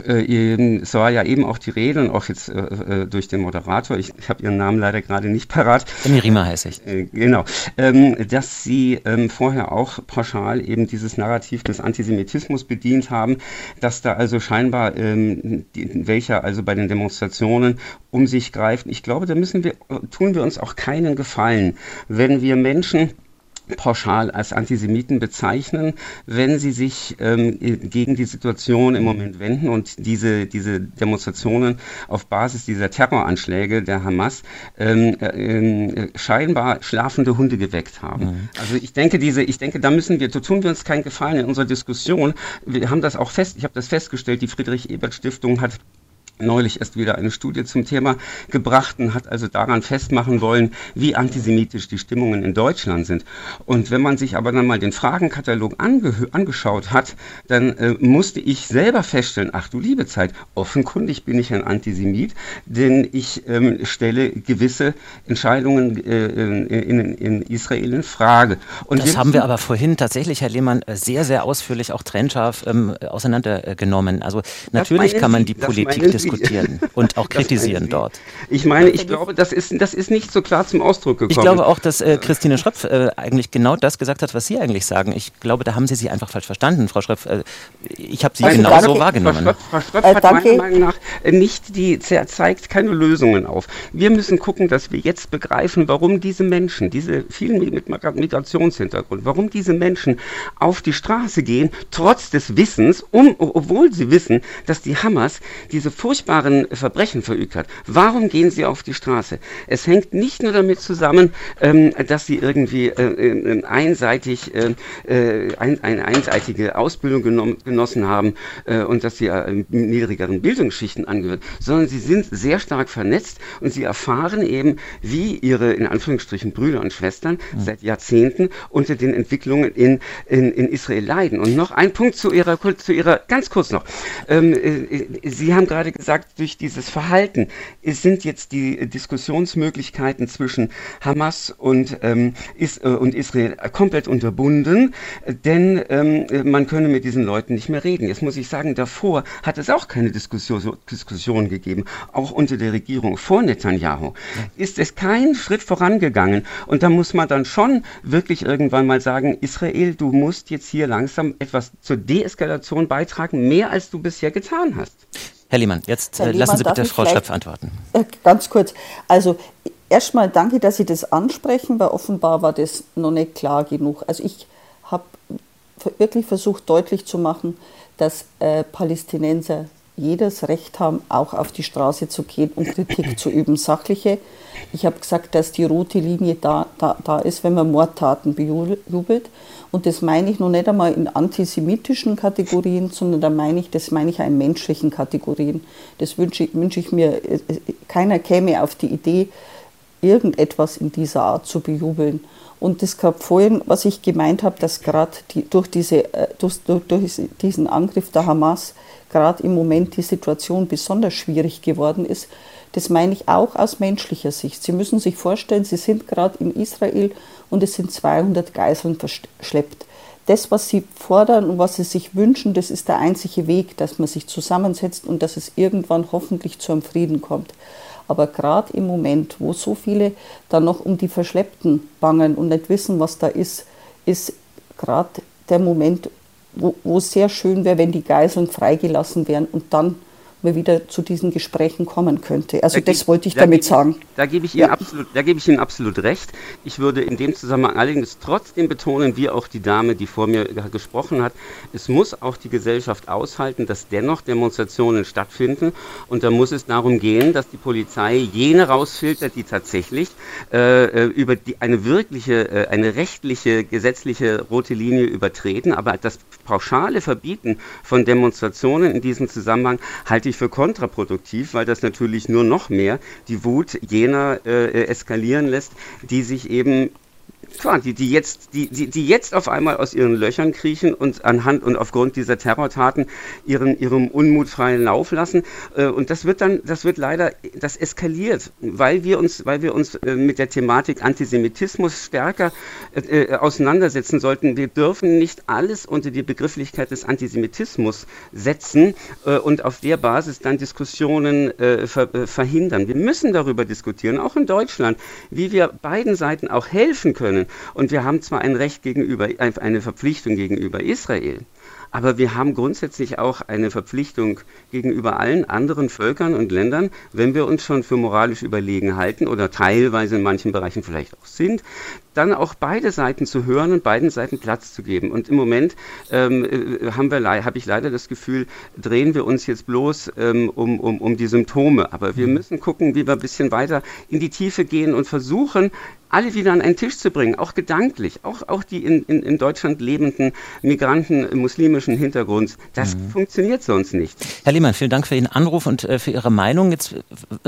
äh, es war ja eben auch die Rede und auch jetzt äh, äh durch den Moderator, ich, ich habe Ihren Namen leider gerade nicht parat. Mirima heiße ich. Äh, genau, ähm, dass Sie ähm, vorher auch pauschal eben dieses Narrativ des Antisemitismus bedient haben, dass da also scheinbar ähm, die, welcher also bei den Demonstrationen um sich greift. Ich glaube, da müssen wir, tun wir uns auch keinen Gefallen, wenn wir Menschen pauschal als Antisemiten bezeichnen, wenn sie sich ähm, gegen die Situation im Moment wenden und diese, diese Demonstrationen auf Basis dieser Terroranschläge der Hamas ähm, äh, äh, scheinbar schlafende Hunde geweckt haben. Mhm. Also ich denke, diese, ich denke, da müssen wir, da tun wir uns keinen Gefallen in unserer Diskussion. Wir haben das auch fest, ich habe das festgestellt, die Friedrich-Ebert-Stiftung hat neulich erst wieder eine Studie zum Thema gebracht und hat also daran festmachen wollen, wie antisemitisch die Stimmungen in Deutschland sind. Und wenn man sich aber dann mal den Fragenkatalog angeschaut hat, dann äh, musste ich selber feststellen, ach du liebe Zeit, offenkundig bin ich ein Antisemit, denn ich ähm, stelle gewisse Entscheidungen äh, in, in, in, Israel in Frage. Und das haben wir aber vorhin tatsächlich, Herr Lehmann, äh, sehr, sehr ausführlich auch trennscharf ähm, auseinandergenommen. Also natürlich kann man die Politik des diskutieren und auch kritisieren dort. Ich meine, ich glaube, das ist, das ist nicht so klar zum Ausdruck gekommen. Ich glaube auch, dass äh, Christine Schröpf äh, eigentlich genau das gesagt hat, was Sie eigentlich sagen. Ich glaube, da haben Sie sie einfach falsch verstanden, Frau Schröpf. Äh, ich habe Sie also genau so wahrgenommen. Frau Schröpf, Frau Schröpf äh, hat meiner Meinung nach nicht die, zeigt keine Lösungen auf. Wir müssen gucken, dass wir jetzt begreifen, warum diese Menschen, diese vielen mit Migrationshintergrund, warum diese Menschen auf die Straße gehen, trotz des Wissens, um, obwohl sie wissen, dass die Hamas diese furchtbare furchtbaren Verbrechen verübt hat. Warum gehen sie auf die Straße? Es hängt nicht nur damit zusammen, ähm, dass sie irgendwie äh, äh, einseitig äh, äh, ein, eine einseitige Ausbildung genommen, genossen haben äh, und dass sie äh, niedrigeren Bildungsschichten angehören, sondern sie sind sehr stark vernetzt und sie erfahren eben, wie ihre in Anführungsstrichen Brüder und Schwestern mhm. seit Jahrzehnten unter den Entwicklungen in, in, in Israel leiden. Und noch ein Punkt zu ihrer, zu ihrer ganz kurz noch. Ähm, Sie haben gerade gesagt, gesagt, durch dieses Verhalten sind jetzt die Diskussionsmöglichkeiten zwischen Hamas und, ähm, Is äh, und Israel komplett unterbunden, denn ähm, man könne mit diesen Leuten nicht mehr reden. Jetzt muss ich sagen, davor hat es auch keine Diskussion, Diskussion gegeben, auch unter der Regierung vor Netanyahu. Ist es kein Schritt vorangegangen und da muss man dann schon wirklich irgendwann mal sagen, Israel, du musst jetzt hier langsam etwas zur Deeskalation beitragen, mehr als du bisher getan hast. Herr Lehmann, jetzt Herr äh, lassen Sie bitte Frau Schröpf antworten. Äh, ganz kurz. Also erstmal danke, dass Sie das ansprechen, weil offenbar war das noch nicht klar genug. Also ich habe wirklich versucht deutlich zu machen, dass äh, Palästinenser jedes Recht haben, auch auf die Straße zu gehen und Kritik zu üben, sachliche. Ich habe gesagt, dass die rote Linie da, da, da ist, wenn man Mordtaten bejubelt. Und das meine ich noch nicht einmal in antisemitischen Kategorien, sondern da meine ich, das meine ich in menschlichen Kategorien. Das wünsche, wünsche ich mir, äh, äh, keiner käme auf die Idee, irgendetwas in dieser Art zu bejubeln. Und das gab vorhin, was ich gemeint habe, dass gerade die, durch, diese, äh, durch, durch diesen Angriff der Hamas gerade im Moment die Situation besonders schwierig geworden ist. Das meine ich auch aus menschlicher Sicht. Sie müssen sich vorstellen, Sie sind gerade in Israel und es sind 200 Geiseln verschleppt. Das, was sie fordern und was sie sich wünschen, das ist der einzige Weg, dass man sich zusammensetzt und dass es irgendwann hoffentlich zu einem Frieden kommt. Aber gerade im Moment, wo so viele dann noch um die Verschleppten bangen und nicht wissen, was da ist, ist gerade der Moment, wo, wo sehr schön wäre, wenn die Geiseln freigelassen wären und dann man wieder zu diesen Gesprächen kommen könnte. Also da das wollte ich da damit sagen. Da gebe ich, Ihnen ja. absolut, da gebe ich Ihnen absolut recht. Ich würde in dem Zusammenhang allerdings trotzdem betonen, wie auch die Dame, die vor mir gesprochen hat, es muss auch die Gesellschaft aushalten, dass dennoch Demonstrationen stattfinden. Und da muss es darum gehen, dass die Polizei jene rausfiltert, die tatsächlich äh, äh über die, eine wirkliche, äh, eine rechtliche, gesetzliche rote Linie übertreten. Aber das pauschale Verbieten von Demonstrationen in diesem Zusammenhang halte ich für kontraproduktiv, weil das natürlich nur noch mehr die Wut jener äh, eskalieren lässt, die sich eben die, die, jetzt, die, die, die jetzt auf einmal aus ihren Löchern kriechen und anhand und aufgrund dieser Terrortaten ihren, ihrem Unmut freien Lauf lassen. Äh, und das wird dann, das wird leider, das eskaliert, weil wir uns, weil wir uns äh, mit der Thematik Antisemitismus stärker äh, auseinandersetzen sollten. Wir dürfen nicht alles unter die Begrifflichkeit des Antisemitismus setzen und auf der Basis dann Diskussionen verhindern. Wir müssen darüber diskutieren, auch in Deutschland, wie wir beiden Seiten auch helfen können können. Und wir haben zwar ein Recht gegenüber, eine Verpflichtung gegenüber Israel, aber wir haben grundsätzlich auch eine Verpflichtung gegenüber allen anderen Völkern und Ländern, wenn wir uns schon für moralisch überlegen halten oder teilweise in manchen Bereichen vielleicht auch sind, dann auch beide Seiten zu hören und beiden Seiten Platz zu geben. Und im Moment ähm, äh, haben wir, habe ich leider das Gefühl, drehen wir uns jetzt bloß ähm, um, um, um die Symptome. Aber wir mhm. müssen gucken, wie wir ein bisschen weiter in die Tiefe gehen und versuchen, alle wieder an einen Tisch zu bringen, auch gedanklich, auch, auch die in, in, in Deutschland lebenden Migranten muslimischen Hintergrunds. Das mhm. funktioniert sonst nicht. Herr Lehmann, vielen Dank für Ihren Anruf und äh, für Ihre Meinung. Jetzt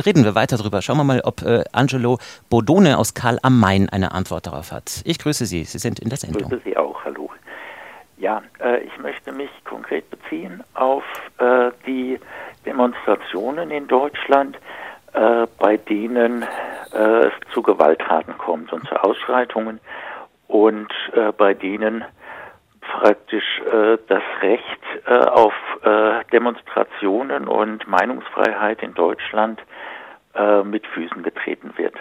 reden wir weiter drüber. Schauen wir mal, ob äh, Angelo Bodone aus Karl am Main eine Antwort darauf darauf hat. Ich grüße Sie, Sie sind in der Sendung. Ich grüße Sie auch, hallo. Ja, äh, ich möchte mich konkret beziehen auf äh, die Demonstrationen in Deutschland, äh, bei denen äh, es zu Gewalttaten kommt und zu Ausschreitungen und äh, bei denen praktisch äh, das Recht auf Demonstrationen und Meinungsfreiheit in Deutschland mit Füßen getreten wird.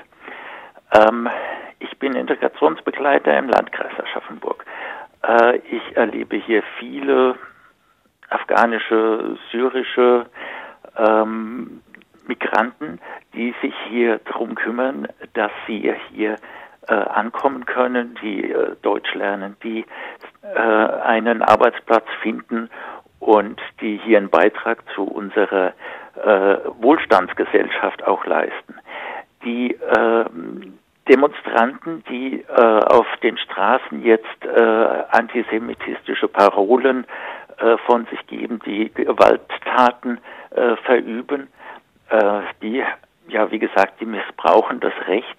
Ähm, ich bin Integrationsbegleiter im Landkreis Aschaffenburg. Äh, ich erlebe hier viele afghanische, syrische ähm, Migranten, die sich hier darum kümmern, dass sie hier äh, ankommen können, die äh, Deutsch lernen, die äh, einen Arbeitsplatz finden und die hier einen Beitrag zu unserer äh, Wohlstandsgesellschaft auch leisten. Die ähm, Demonstranten, die äh, auf den Straßen jetzt äh, antisemitistische Parolen äh, von sich geben, die Gewalttaten äh, verüben, äh, die, ja, wie gesagt, die missbrauchen das Recht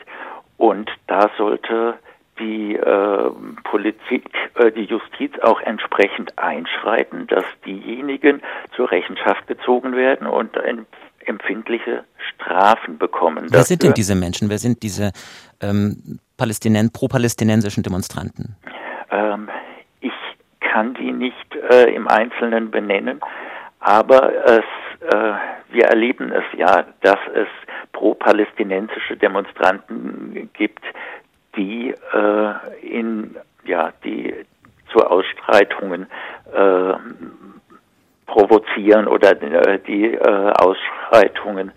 und da sollte die äh, Politik, äh, die Justiz auch entsprechend einschreiten, dass diejenigen zur Rechenschaft gezogen werden und empfindliche Strafen bekommen. Wer sind denn diese Menschen? Wer sind diese ähm, Palästinen pro-palästinensischen Demonstranten? Ähm, ich kann die nicht äh, im Einzelnen benennen, aber es, äh, wir erleben es ja, dass es pro-palästinensische Demonstranten gibt, die äh, in ja die zu Ausstreitungen äh, provozieren oder äh, die äh, Ausschreitungen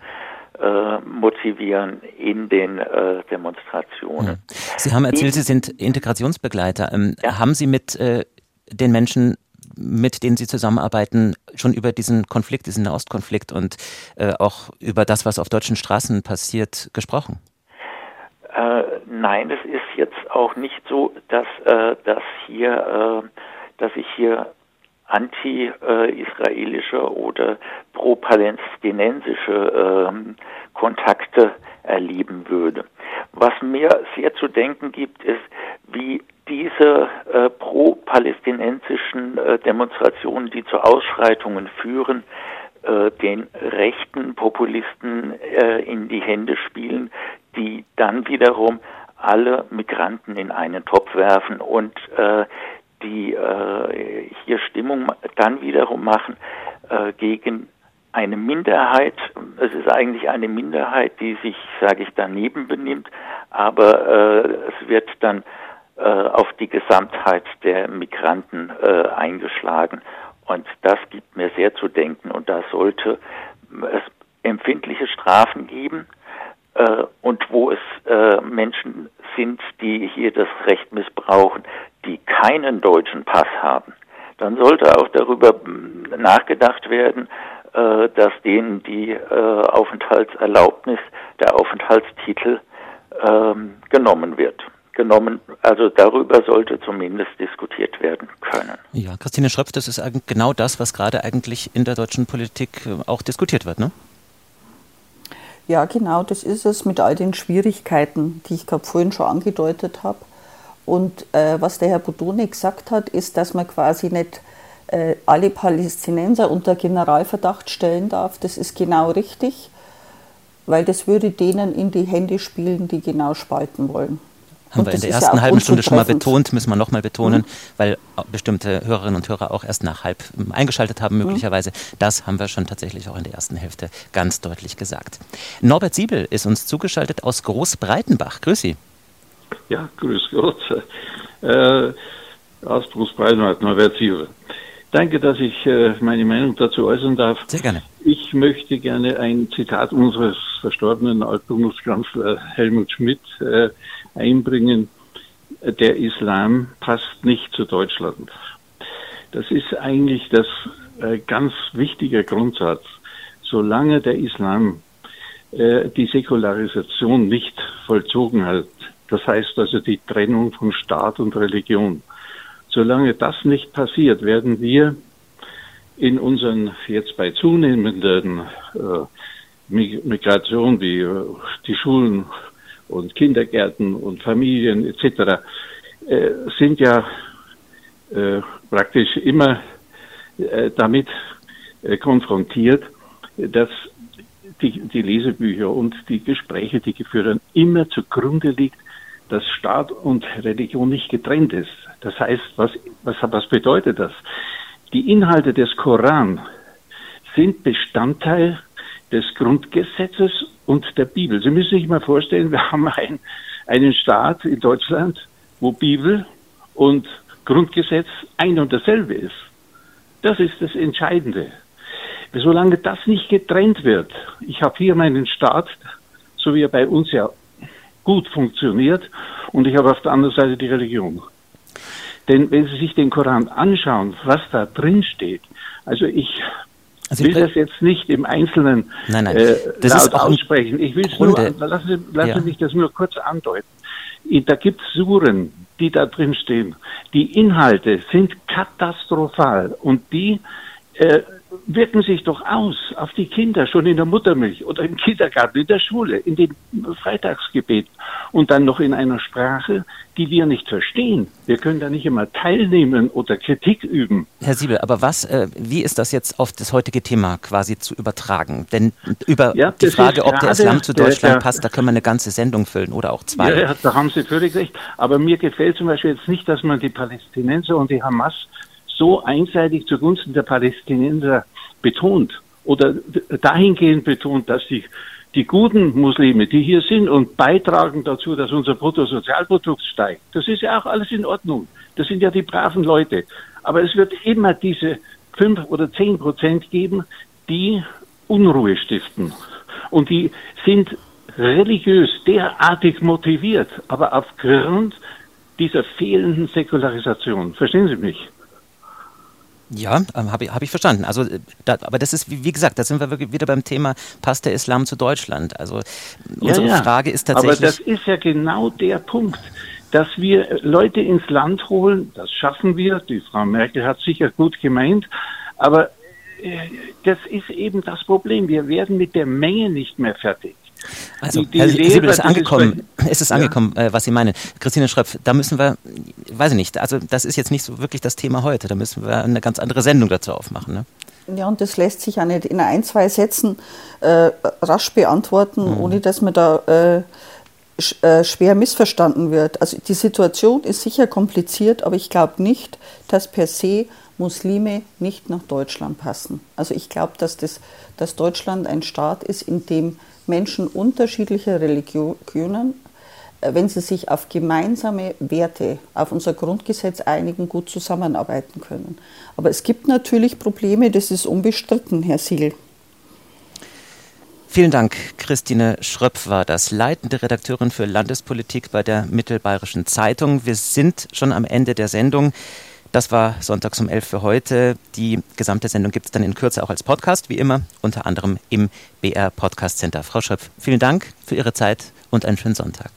äh, motivieren in den äh, Demonstrationen. Hm. Sie haben erzählt, Sie sind Integrationsbegleiter. Ähm, ja. Haben Sie mit äh, den Menschen, mit denen Sie zusammenarbeiten, schon über diesen Konflikt, diesen Nahostkonflikt und äh, auch über das, was auf deutschen Straßen passiert, gesprochen? Äh, nein, es ist jetzt auch nicht so, dass, dass hier, dass ich hier anti-israelische oder pro-palästinensische ähm, Kontakte erleben würde. Was mir sehr zu denken gibt, ist, wie diese äh, pro-palästinensischen äh, Demonstrationen, die zu Ausschreitungen führen, äh, den rechten Populisten äh, in die Hände spielen, die dann wiederum alle Migranten in einen Topf werfen und äh, die äh, hier Stimmung dann wiederum machen gegen eine Minderheit. Es ist eigentlich eine Minderheit, die sich, sage ich, daneben benimmt, aber äh, es wird dann äh, auf die Gesamtheit der Migranten äh, eingeschlagen. Und das gibt mir sehr zu denken und da sollte Strafen geben äh, und wo es äh, Menschen sind, die hier das Recht missbrauchen, die keinen deutschen Pass haben, dann sollte auch darüber hm, nachgedacht werden, äh, dass denen die äh, Aufenthaltserlaubnis, der Aufenthaltstitel ähm, genommen wird genommen. Also darüber sollte zumindest diskutiert werden können. Ja, Christine Schröpf, das ist genau das, was gerade eigentlich in der deutschen Politik äh, auch diskutiert wird, ne? Ja, genau, das ist es mit all den Schwierigkeiten, die ich gerade vorhin schon angedeutet habe. Und äh, was der Herr Bodone gesagt hat, ist, dass man quasi nicht äh, alle Palästinenser unter Generalverdacht stellen darf. Das ist genau richtig, weil das würde denen in die Hände spielen, die genau spalten wollen. Haben wir in der ersten ja halben Stunde schon mal betont, müssen wir nochmal betonen, mhm. weil bestimmte Hörerinnen und Hörer auch erst nach halb ähm, eingeschaltet haben, mhm. möglicherweise. Mhm. Das haben wir schon tatsächlich auch in der ersten Hälfte ganz deutlich gesagt. Norbert Siebel ist uns zugeschaltet aus Großbreitenbach. Grüß Sie. Ja, grüß Gott. Äh, aus Großbreitenbach, Norbert Siebel. Danke, dass ich äh, meine Meinung dazu äußern darf. Sehr gerne. Ich möchte gerne ein Zitat unseres verstorbenen Altbundeskanzler Helmut Schmidt äh, einbringen, der Islam passt nicht zu Deutschland. Das ist eigentlich das äh, ganz wichtige Grundsatz. Solange der Islam die Säkularisation nicht vollzogen hat, das heißt also die Trennung von Staat und Religion, solange das nicht passiert, werden wir in unseren jetzt bei zunehmenden äh, Migration wie äh, die Schulen und Kindergärten und Familien etc. Äh, sind ja äh, praktisch immer äh, damit äh, konfrontiert, dass die, die Lesebücher und die Gespräche, die geführt werden, immer zugrunde liegt, dass Staat und Religion nicht getrennt ist. Das heißt, was, was, was bedeutet das? Die Inhalte des Koran sind Bestandteil des Grundgesetzes und der Bibel. Sie müssen sich mal vorstellen, wir haben ein, einen Staat in Deutschland, wo Bibel und Grundgesetz ein und dasselbe ist. Das ist das Entscheidende. Solange das nicht getrennt wird, ich habe hier meinen Staat, so wie er bei uns ja gut funktioniert, und ich habe auf der anderen Seite die Religion. Denn wenn Sie sich den Koran anschauen, was da drin steht, also ich also will das jetzt nicht im Einzelnen nein, nein. Äh, laut aussprechen. Ich will es nur, lassen Sie, lassen ja. mich das nur kurz andeuten. Da gibt es Suren, die da drin stehen. Die Inhalte sind katastrophal und die äh, wirken sich doch aus auf die Kinder schon in der Muttermilch oder im Kindergarten, in der Schule, in den Freitagsgebeten und dann noch in einer Sprache, die wir nicht verstehen. Wir können da nicht immer teilnehmen oder Kritik üben. Herr Siebel, aber was, äh, wie ist das jetzt auf das heutige Thema quasi zu übertragen? Denn über ja, die Frage, ob der Islam zu Deutschland der, passt, da können wir eine ganze Sendung füllen oder auch zwei. Ja, da haben Sie völlig recht. Aber mir gefällt zum Beispiel jetzt nicht, dass man die Palästinenser und die Hamas so einseitig zugunsten der Palästinenser betont oder dahingehend betont, dass die, die guten Muslime, die hier sind und beitragen dazu, dass unser Bruttosozialprodukt steigt, das ist ja auch alles in Ordnung. Das sind ja die braven Leute. Aber es wird immer diese fünf oder zehn Prozent geben, die Unruhe stiften. Und die sind religiös derartig motiviert, aber aufgrund dieser fehlenden Säkularisation. Verstehen Sie mich? Ja, ähm, habe ich, hab ich verstanden. Also, äh, da, aber das ist, wie, wie, gesagt, da sind wir wirklich wieder beim Thema, passt der Islam zu Deutschland? Also, unsere ja, ja. Frage ist tatsächlich. Aber das ist ja genau der Punkt, dass wir Leute ins Land holen, das schaffen wir. Die Frau Merkel hat sicher gut gemeint, aber äh, das ist eben das Problem. Wir werden mit der Menge nicht mehr fertig. Also, die, die Herr Siebel, ist angekommen, ist es angekommen, ja. äh, was Sie meinen. Christine Schröpf, da müssen wir, weiß ich nicht, also das ist jetzt nicht so wirklich das Thema heute, da müssen wir eine ganz andere Sendung dazu aufmachen. Ne? Ja, und das lässt sich ja nicht in ein, zwei Sätzen äh, rasch beantworten, mhm. ohne dass man da äh, äh, schwer missverstanden wird. Also die Situation ist sicher kompliziert, aber ich glaube nicht, dass per se Muslime nicht nach Deutschland passen. Also ich glaube, dass, das, dass Deutschland ein Staat ist, in dem Menschen unterschiedlicher Religionen, äh, wenn sie sich auf gemeinsame Werte, auf unser Grundgesetz einigen, gut zusammenarbeiten können. Aber es gibt natürlich Probleme, das ist unbestritten, Herr Siegel. Vielen Dank. Christine Schröpf war das leitende Redakteurin für Landespolitik bei der Mittelbayerischen Zeitung. Wir sind schon am Ende der Sendung. Das war sonntags um 11 für heute. Die gesamte Sendung gibt es dann in Kürze auch als Podcast, wie immer, unter anderem im BR Podcast Center. Frau Schröpf, vielen Dank für Ihre Zeit und einen schönen Sonntag.